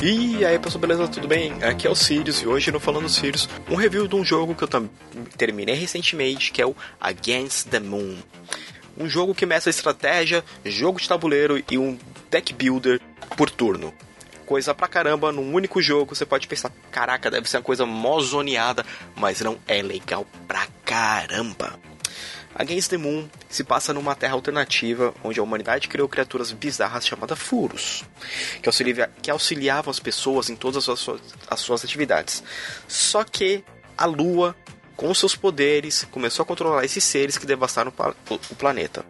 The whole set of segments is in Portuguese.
E aí pessoal, beleza? Tudo bem? Aqui é o Sirius e hoje no Falando Sirius, um review de um jogo que eu terminei recentemente, que é o Against the Moon. Um jogo que mescla estratégia, jogo de tabuleiro e um deck builder por turno. Coisa pra caramba num único jogo, você pode pensar, caraca, deve ser uma coisa mozoneada, mas não é legal pra caramba. Against the Moon se passa numa terra alternativa onde a humanidade criou criaturas bizarras chamadas furos, que, auxilia, que auxiliavam as pessoas em todas as suas, as suas atividades. Só que a Lua, com seus poderes, começou a controlar esses seres que devastaram o planeta.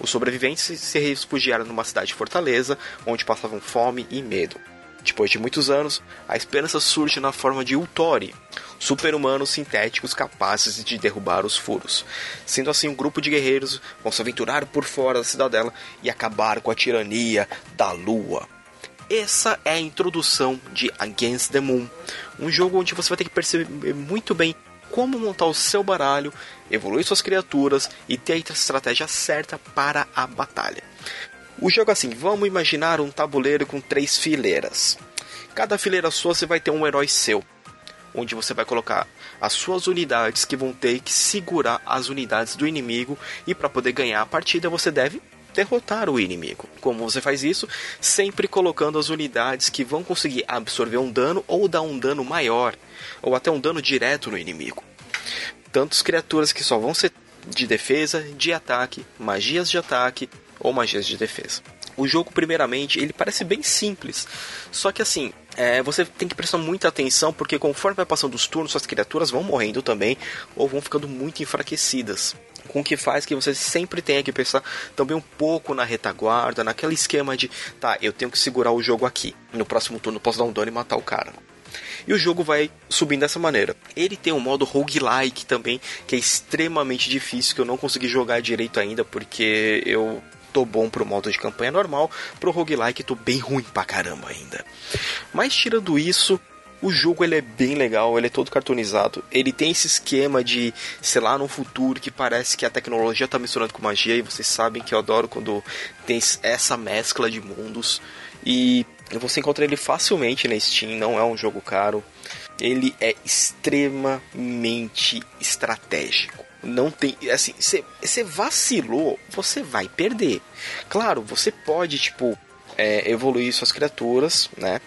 Os sobreviventes se refugiaram numa cidade fortaleza, onde passavam fome e medo. Depois de muitos anos, a esperança surge na forma de Ultori, super-humanos sintéticos capazes de derrubar os furos. Sendo assim, um grupo de guerreiros vão se aventurar por fora da cidadela e acabar com a tirania da Lua. Essa é a introdução de Against the Moon, um jogo onde você vai ter que perceber muito bem como montar o seu baralho, evoluir suas criaturas e ter a estratégia certa para a batalha. O jogo é assim, vamos imaginar um tabuleiro com três fileiras. Cada fileira sua você vai ter um herói seu, onde você vai colocar as suas unidades que vão ter que segurar as unidades do inimigo e para poder ganhar a partida você deve derrotar o inimigo. Como você faz isso? Sempre colocando as unidades que vão conseguir absorver um dano ou dar um dano maior, ou até um dano direto no inimigo. Tantas criaturas que só vão ser de defesa, de ataque, magias de ataque ou magias de defesa. O jogo, primeiramente, ele parece bem simples, só que assim, é, você tem que prestar muita atenção porque conforme vai passando os turnos, suas criaturas vão morrendo também ou vão ficando muito enfraquecidas. Com o que faz que você sempre tenha que pensar também um pouco na retaguarda, naquele esquema de tá, eu tenho que segurar o jogo aqui. No próximo turno posso dar um dano e matar o cara. E o jogo vai subindo dessa maneira. Ele tem um modo roguelike também, que é extremamente difícil, que eu não consegui jogar direito ainda, porque eu tô bom pro modo de campanha normal, pro roguelike tô bem ruim pra caramba ainda. Mas tirando isso, o jogo ele é bem legal, ele é todo cartoonizado. Ele tem esse esquema de, sei lá, no futuro que parece que a tecnologia está misturando com magia. E vocês sabem que eu adoro quando tem essa mescla de mundos. E você encontra ele facilmente na Steam, não é um jogo caro. Ele é extremamente estratégico. Não tem. Assim, você vacilou, você vai perder. Claro, você pode, tipo, é, evoluir suas criaturas, né?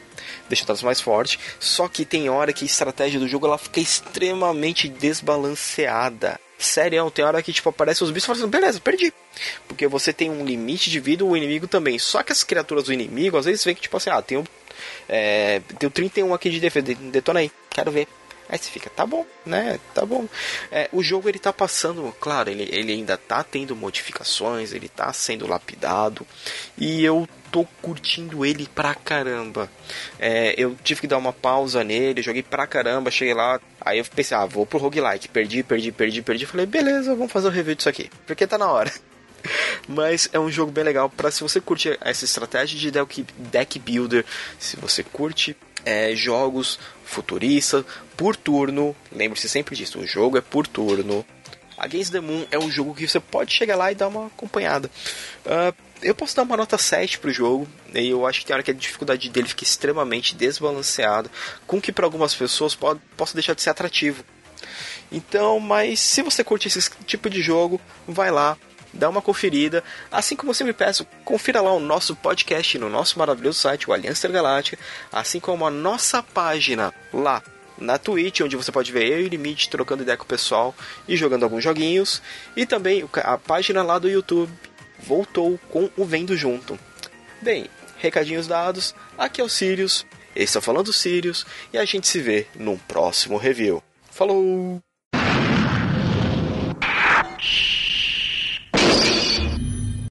Deixar elas mais fortes. Só que tem hora que a estratégia do jogo ela fica extremamente desbalanceada. Sério, tem hora que tipo aparece os bichos e fala assim, beleza, perdi. Porque você tem um limite de vida, o inimigo também. Só que as criaturas do inimigo, às vezes vê que tipo assim, ah, tenho, é, tenho 31 aqui de defesa, detona aí, quero ver. Aí você fica, tá bom, né? Tá bom. É, o jogo ele tá passando, claro, ele, ele ainda tá tendo modificações, ele tá sendo lapidado. E eu tô curtindo ele pra caramba. É, eu tive que dar uma pausa nele, joguei pra caramba, cheguei lá. Aí eu pensei, ah, vou pro roguelike. Perdi, perdi, perdi, perdi. Falei, beleza, vamos fazer o um review disso aqui. Porque tá na hora. Mas é um jogo bem legal para se você curte essa estratégia de deck, builder, se você curte é, jogos futuristas por turno. Lembre-se sempre disso, o jogo é por turno. Against the Moon é um jogo que você pode chegar lá e dar uma acompanhada. Uh, eu posso dar uma nota 7 pro jogo, e eu acho que tem hora que a dificuldade dele fica extremamente desbalanceada, com que para algumas pessoas pode, possa deixar de ser atrativo. Então, mas se você curte esse tipo de jogo, vai lá, dá uma conferida. Assim como eu sempre peço, confira lá o nosso podcast no nosso maravilhoso site, o Aliança Galáctica, assim como a nossa página lá na Twitch, onde você pode ver eu e o Limite trocando ideia com o pessoal e jogando alguns joguinhos. E também a página lá do YouTube voltou com o Vendo Junto. Bem, recadinhos dados, aqui é o Sirius, esse é Falando Sirius, e a gente se vê num próximo review. Falou!